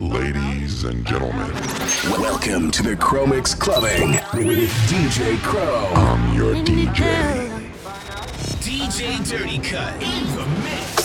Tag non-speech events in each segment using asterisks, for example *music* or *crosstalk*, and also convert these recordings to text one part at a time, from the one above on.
Ladies and gentlemen, welcome to the Chromix Clubbing with DJ Crow. I'm your DJ. DJ Dirty Cut in the mix.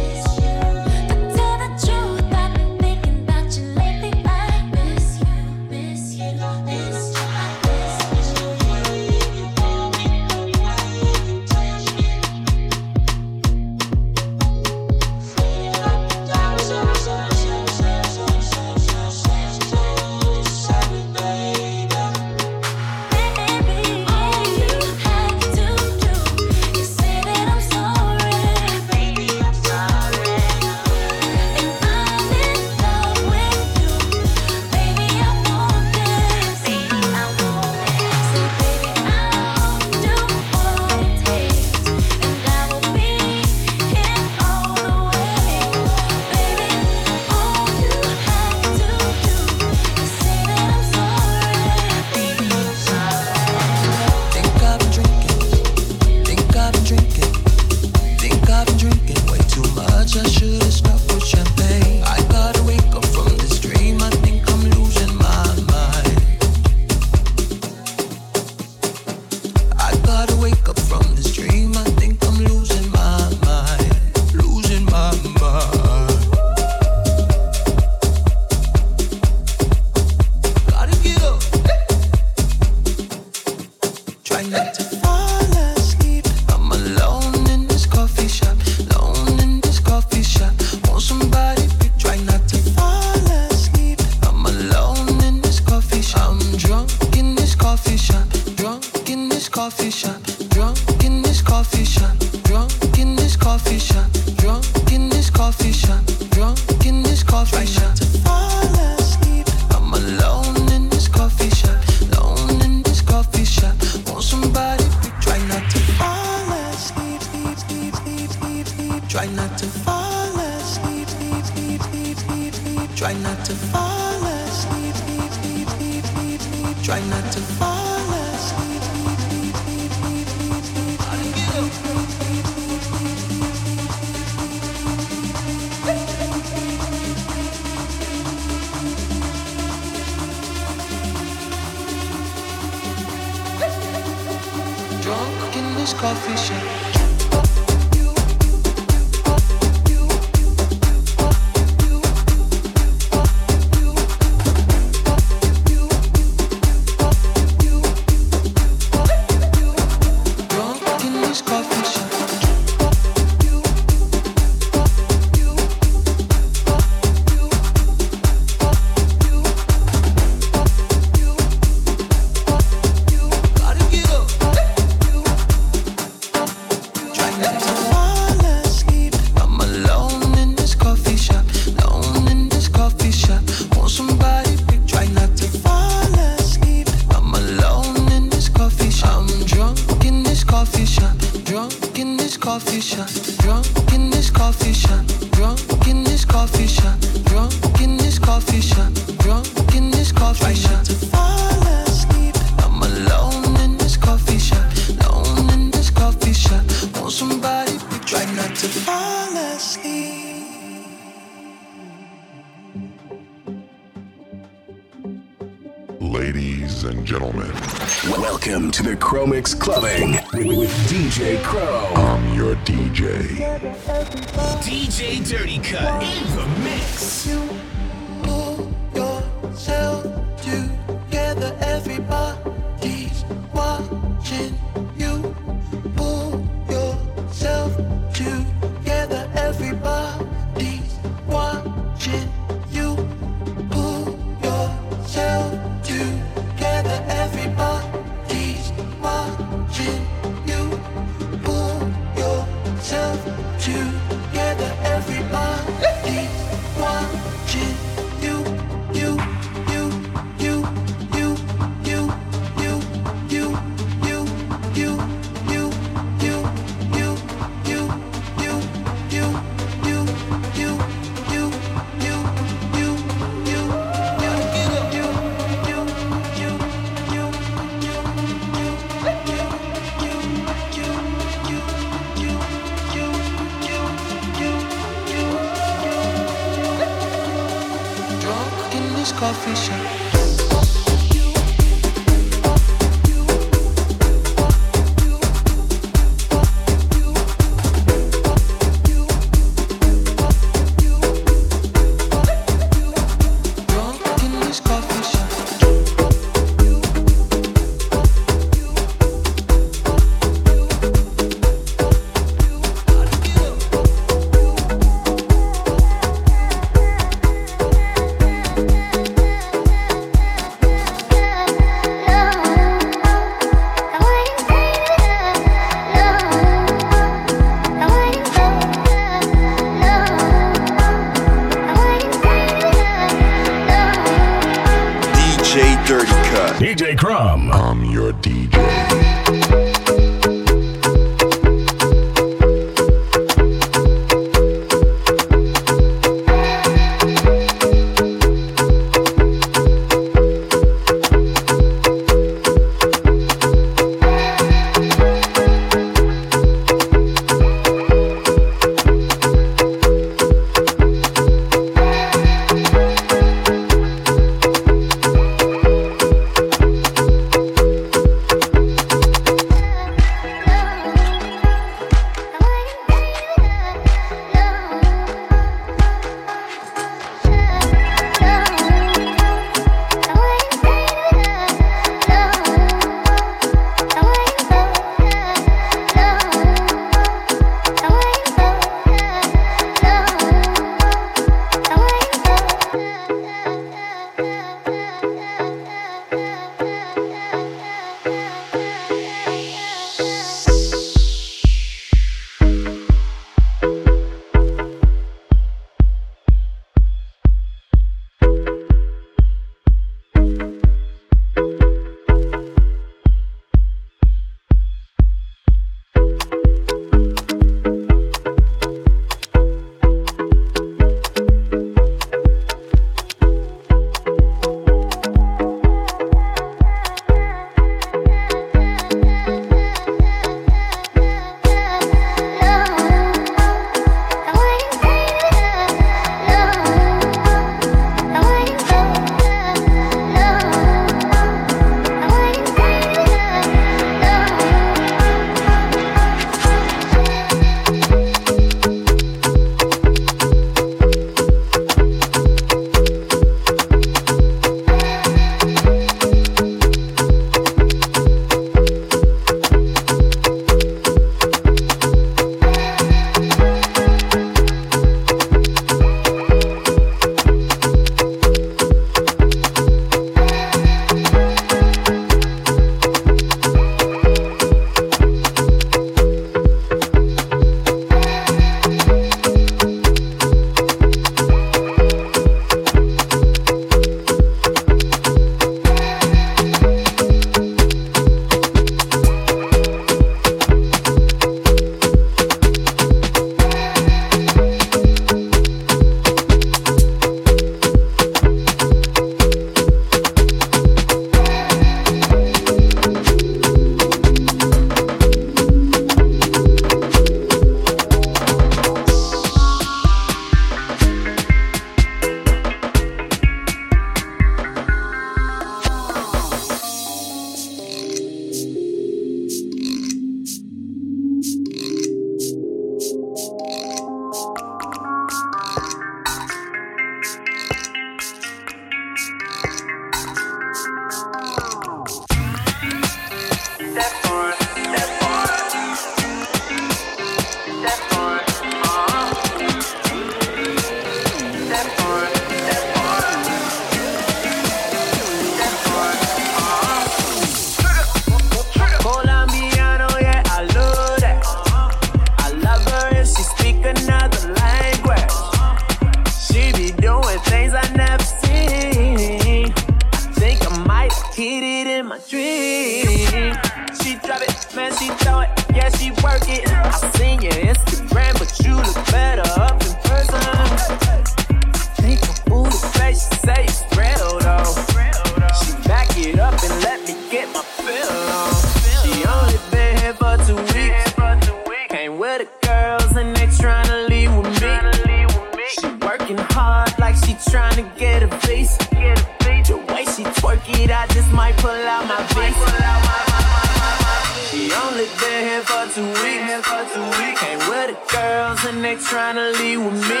too weak, never too weak. Ain't with the girls and they tryna leave with me.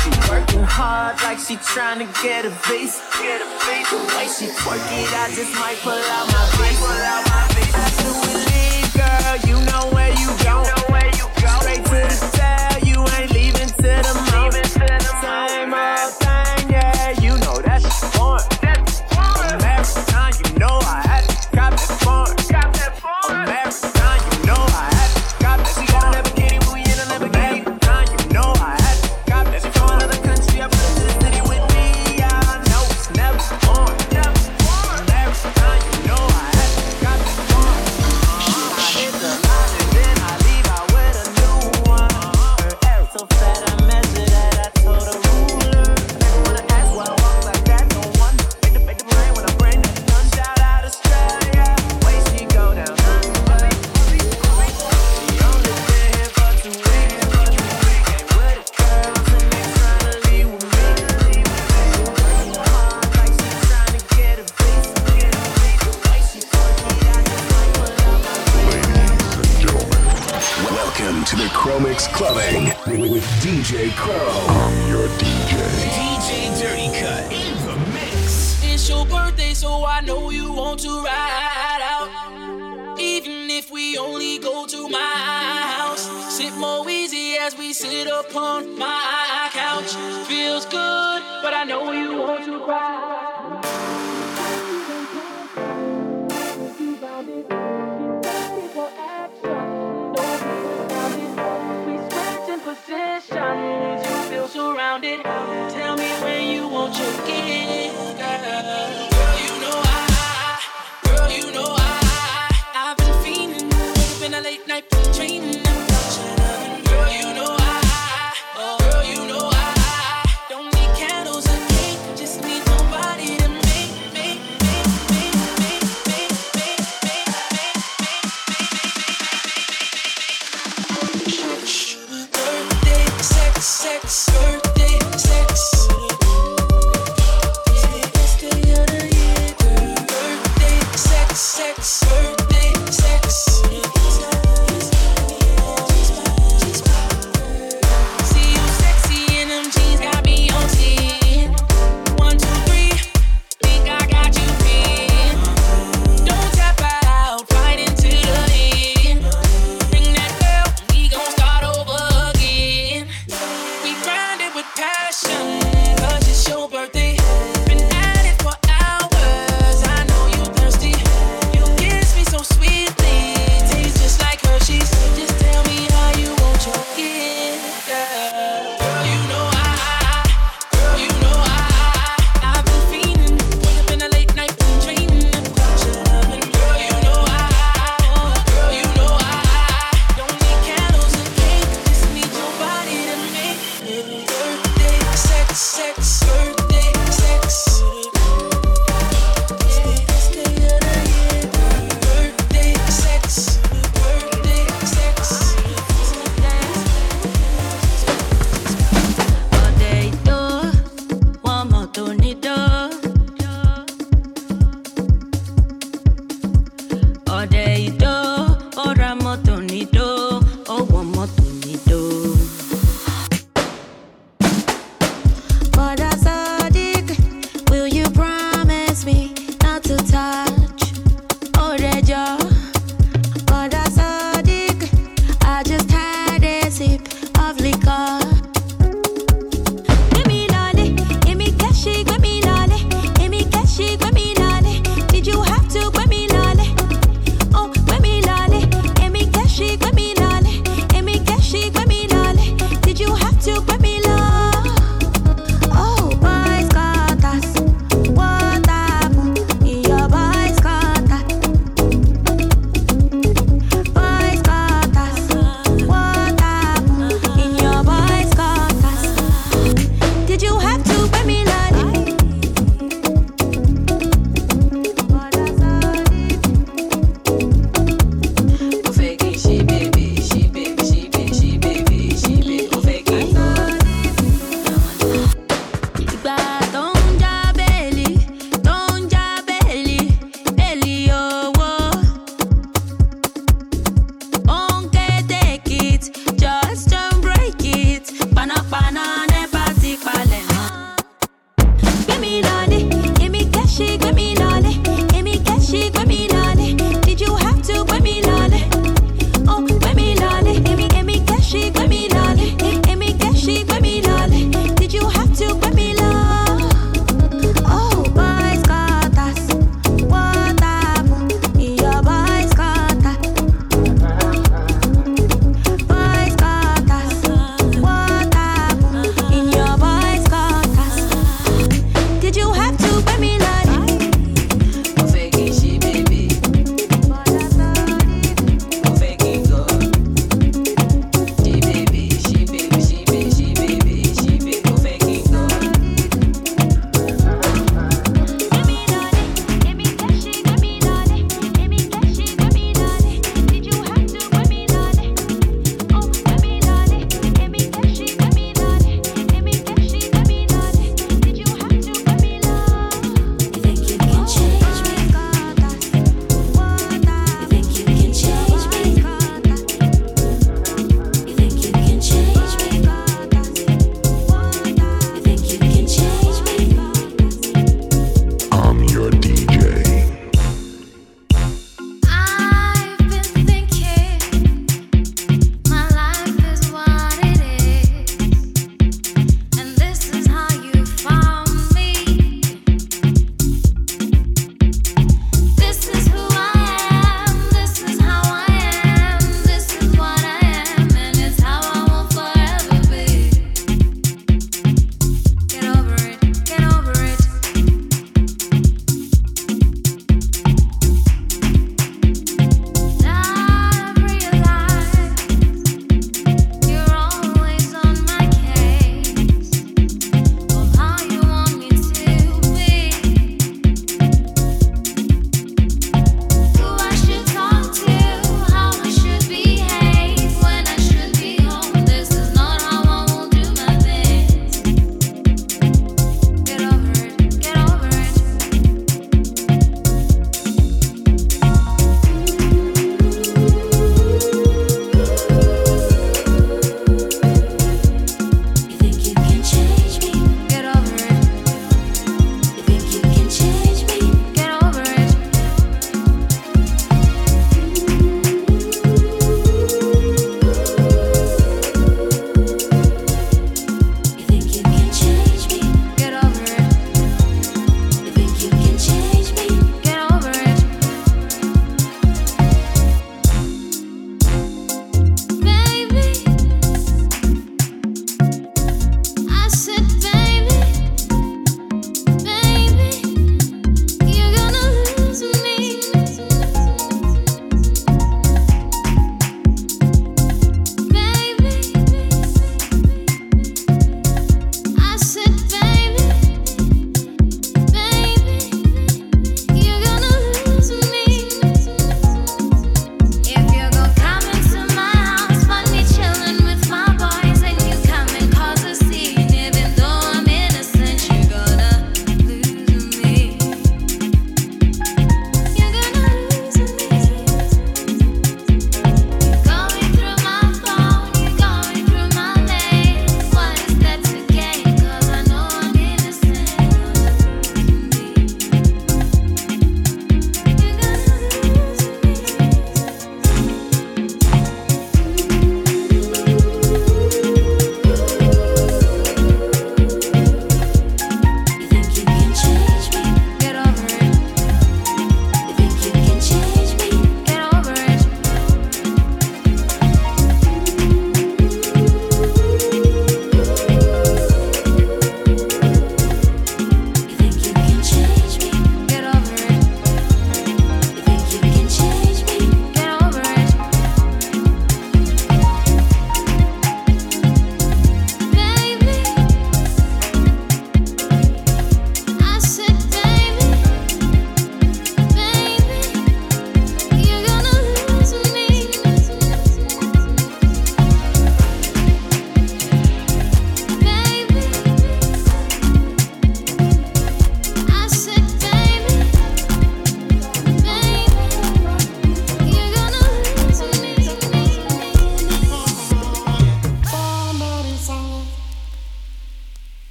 She working hard like she tryna get a piece. The way she work it, I just might pull out my face After we leave, girl, you know where you go. Straight to the cell, you ain't leaving to the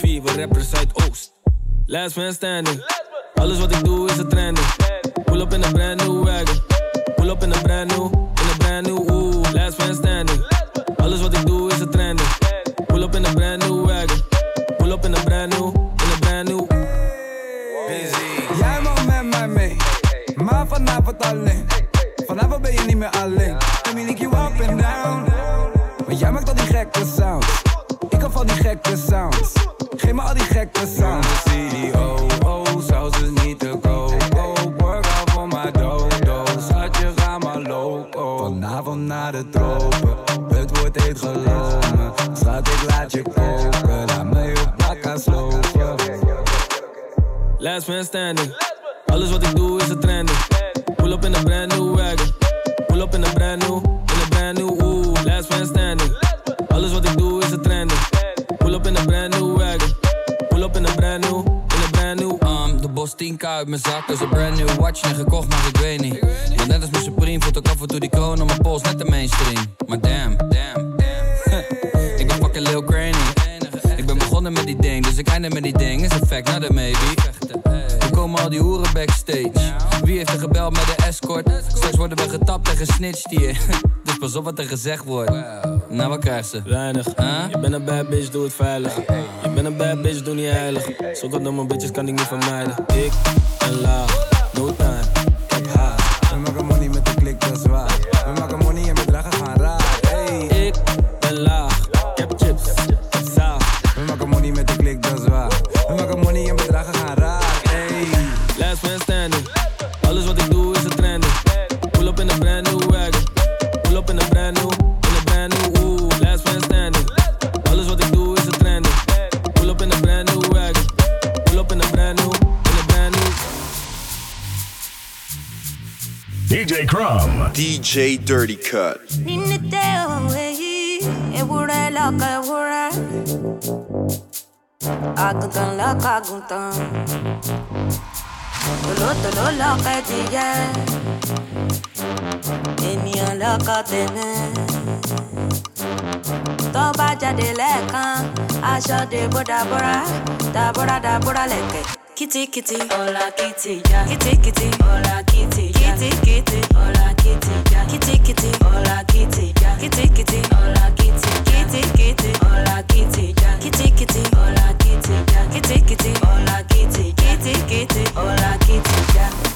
Dit is 1104, we rappers Zuidoost. Last man standing. Alles wat ik doe is een trending. Pull up in a brand new wagon. Pull up in a brand new, in a brand new, ooh. Last man standing. Alles wat ik doe is een trending. Pull up in a brand new wagon. Pull up in a brand new, in a brand new. Jij mag met mij mee, maar vanavond alleen. Vanavond ben je niet meer alleen. Link you up and down. Want jij maakt al die gekke sounds. Ik hou van die gekke sounds. Geef me al die gekke sounds. CEO, oh, zou ze niet te go. Oh, work out voor mijn dodo. Schatje, ga maar loco. Vanavond naar de tropen. Het wordt heet geloof me. Schat, ik laat je koken. Laat me je bakken slopen. Last man standing. Alles wat ik doe is een trending. Mijn zak, is een brand new watch en gekocht, maar ik weet niet. Want net als mijn Supreme voelt ik af en toe die kroon op mijn pols, net de mainstream. Maar damn, damn, damn. *laughs* ik ben fucking Lil Cranny. Ik ben begonnen met die ding, dus ik eindig met die ding. Is een fact, not a maybe. Er komen al die hoeren backstage. Wie heeft er gebeld met de escort? Straks worden we getapt en gesnitcht hier. *laughs* pas op wat er gezegd wordt. Nou, wat krijgt ze? Weinig. Huh? Je bent een bad bitch, doe het veilig. Je bent een bad bitch, doe niet heilig. Sokkeldomme bitches kan ik niet vermijden. Ik en laag, no time, DJ Dirty Cut. ewúrẹ́ lọ́kọ̀ ewúrẹ́ àgùntàn lọ́kọ̀ àgùntàn tòlótòló ènìyàn lọ́kọ̀ tẹ̀mẹ́ tó bá jáde lẹ́ẹ̀kan aṣọ dèbò dàbúrà dàbúrà dàbúrà lẹ̀kẹ̀. Kìtìkìtì ọ̀la kìtì já kìtìkìtì ọ̀la kìtì kìtìkìtì ọ̀la kìtì já kìtìkìtì ọ̀la kìtì já kìtìkìtì ọ̀la kìtì kìtìkìtì ọ̀la kìtì já. Hola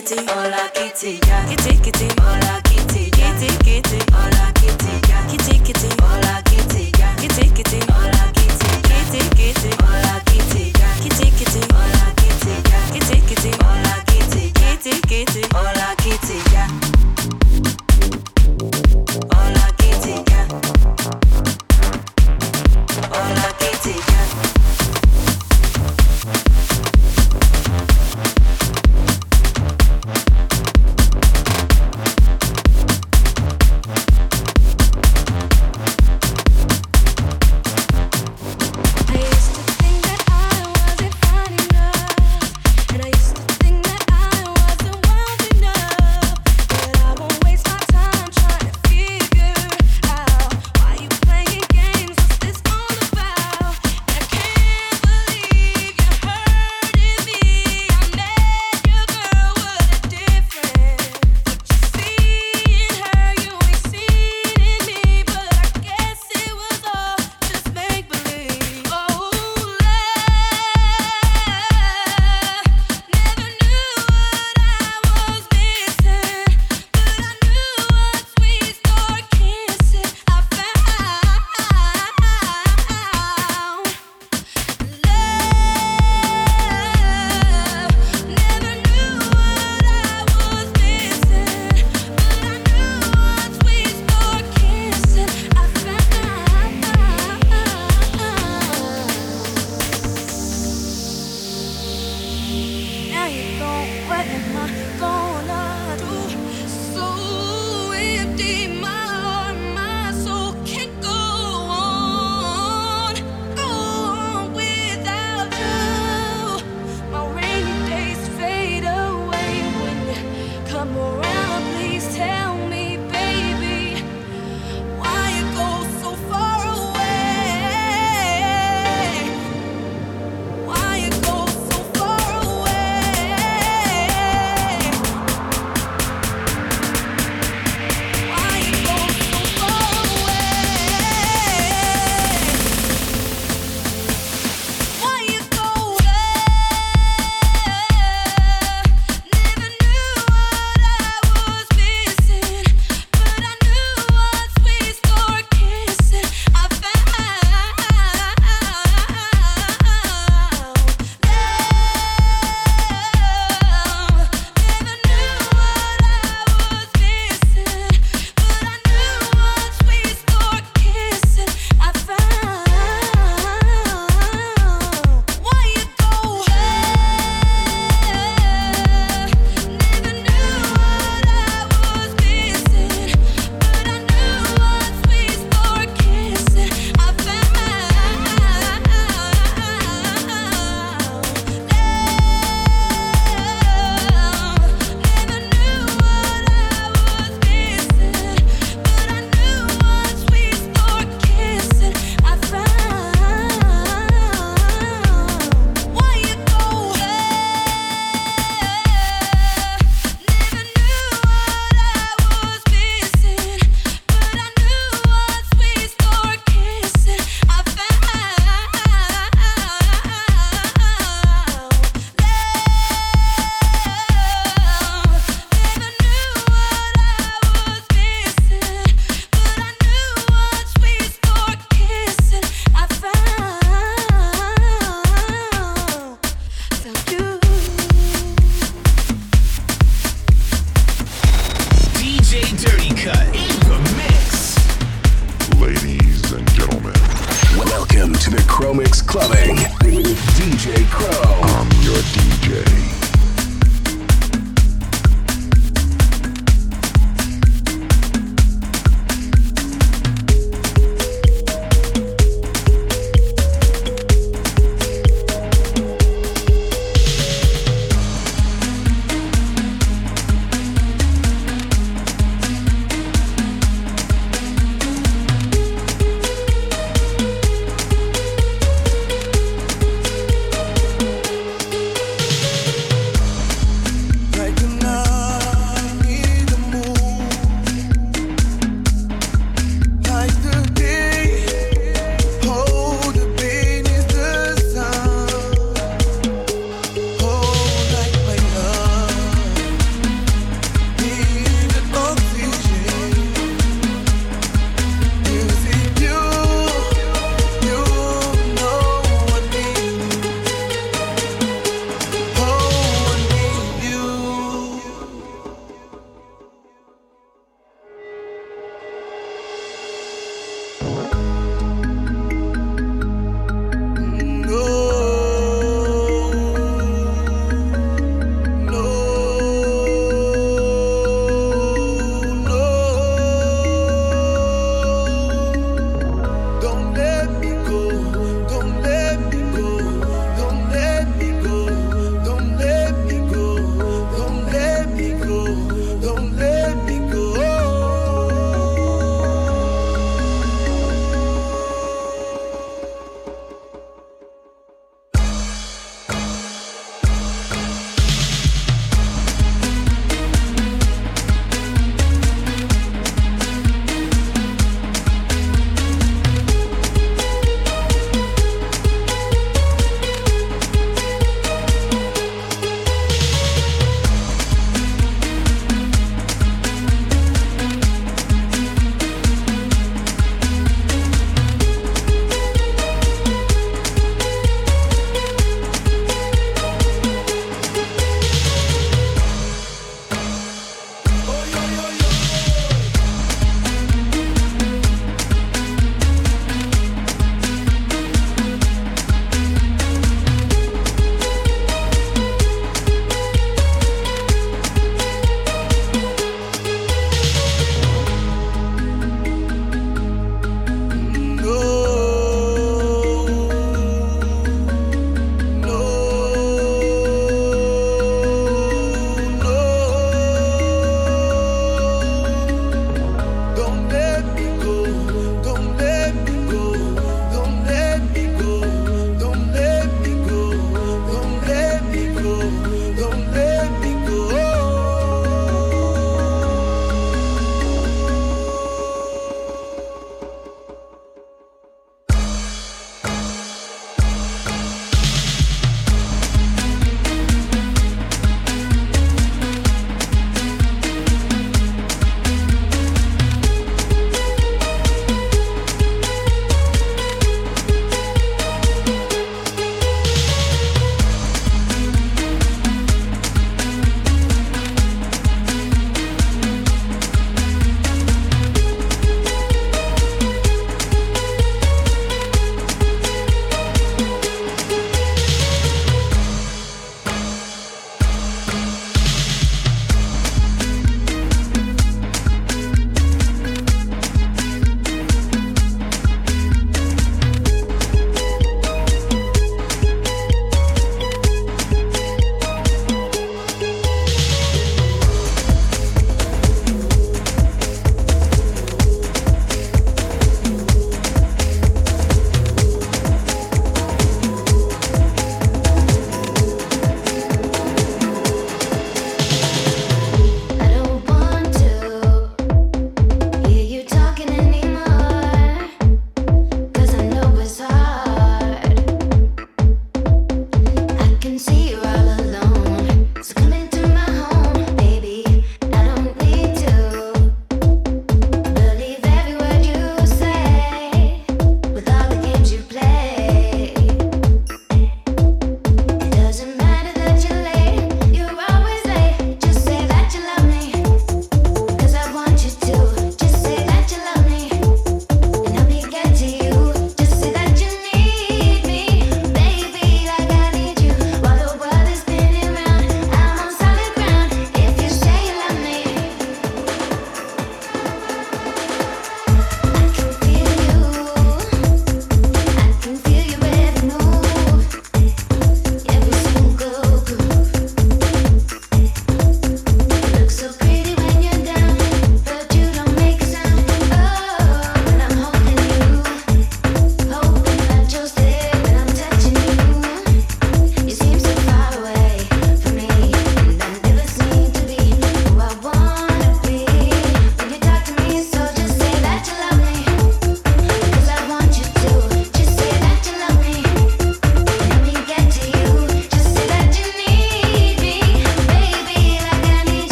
Kìtìkìtì ọ̀la kìtì já. Kìtìkìtì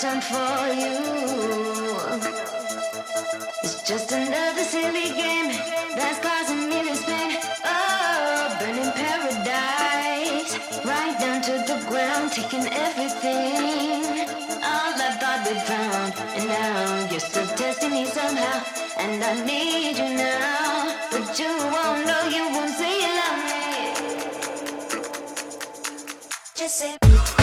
time for you. It's just another silly game that's causing me to spin. Oh, burning paradise right down to the ground, taking everything. All I thought we found, and now you're still testing me somehow. And I need you now, but you won't know, you won't say you love me. Just say.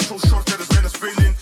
so short that it's been a spilling.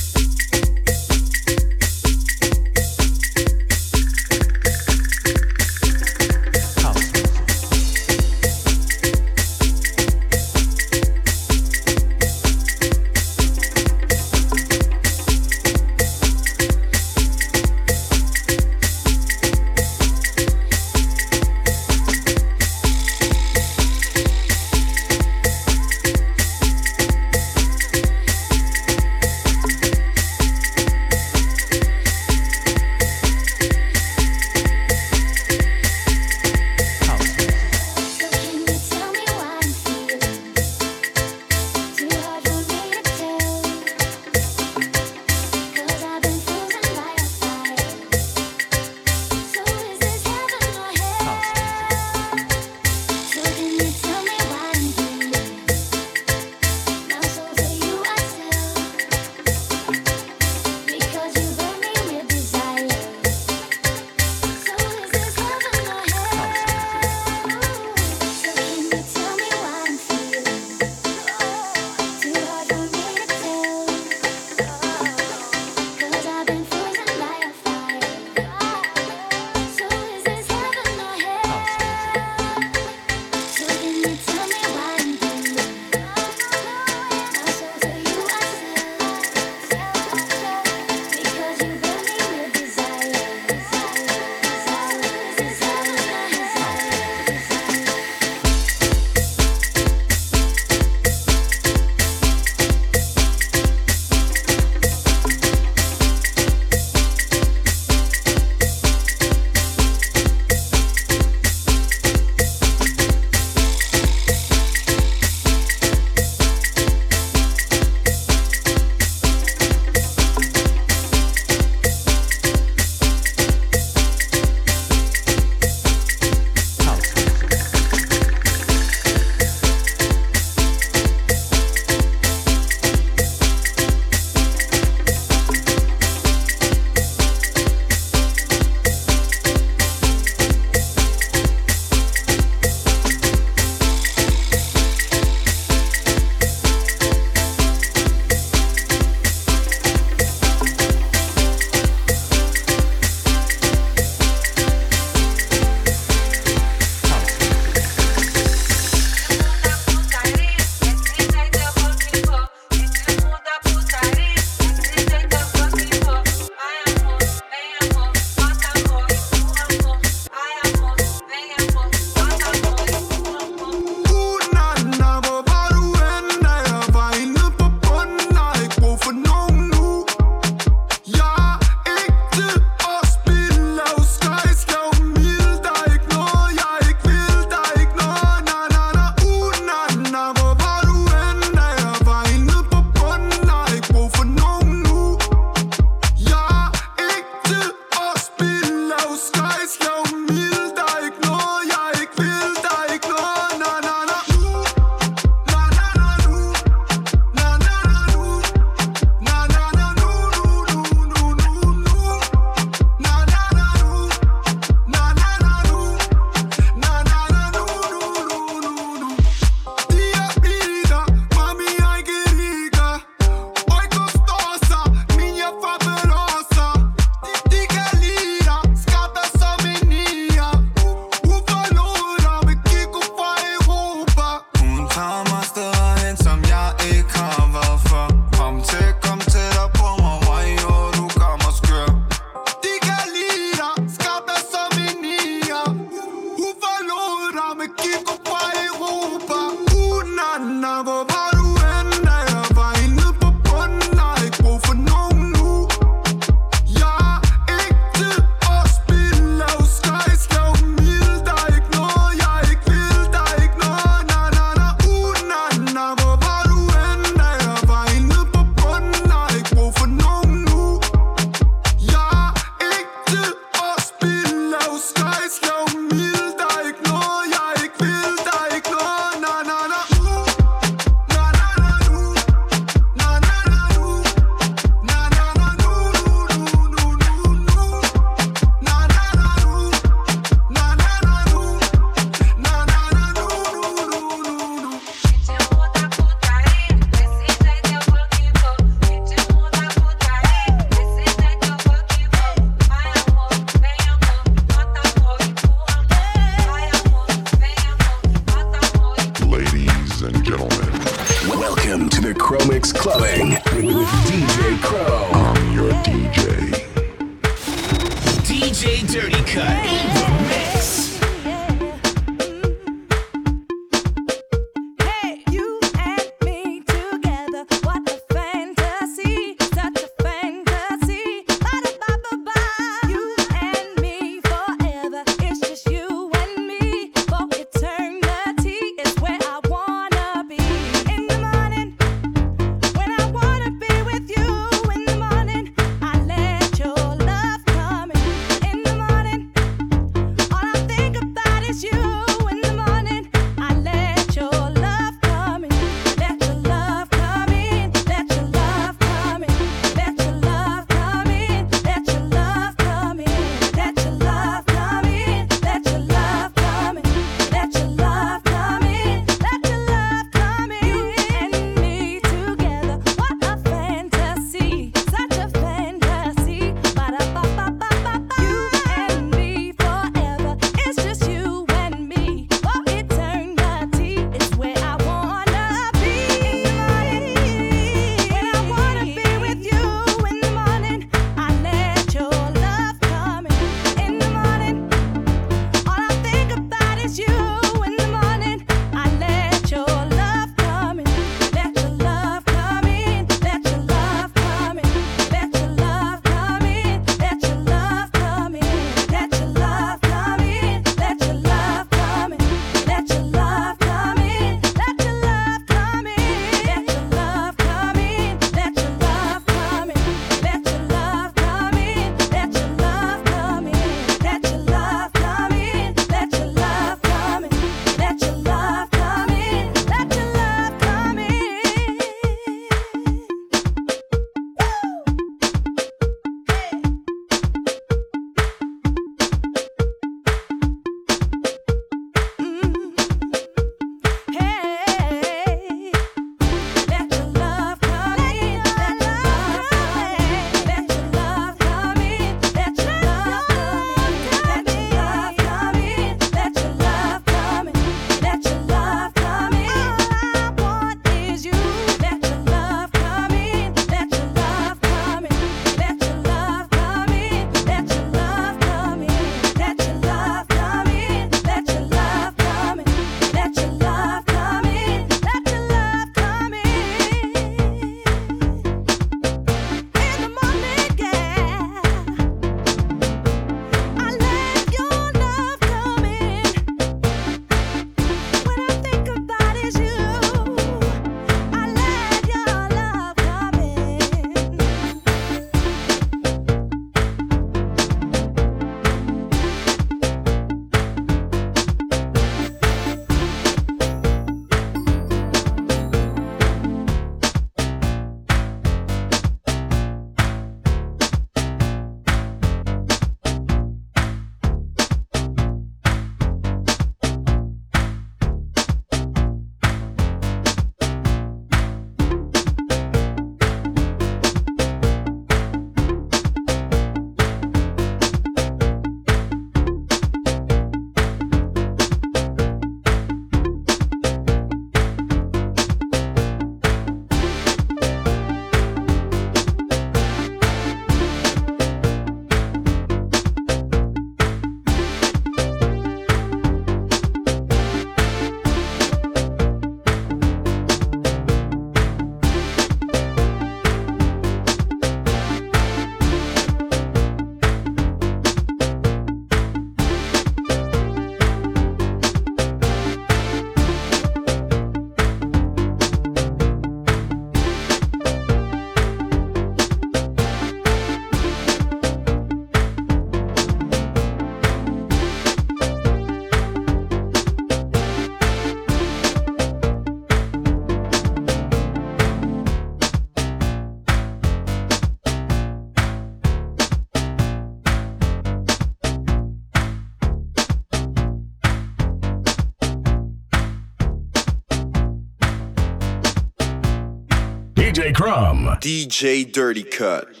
J Dirty Cut.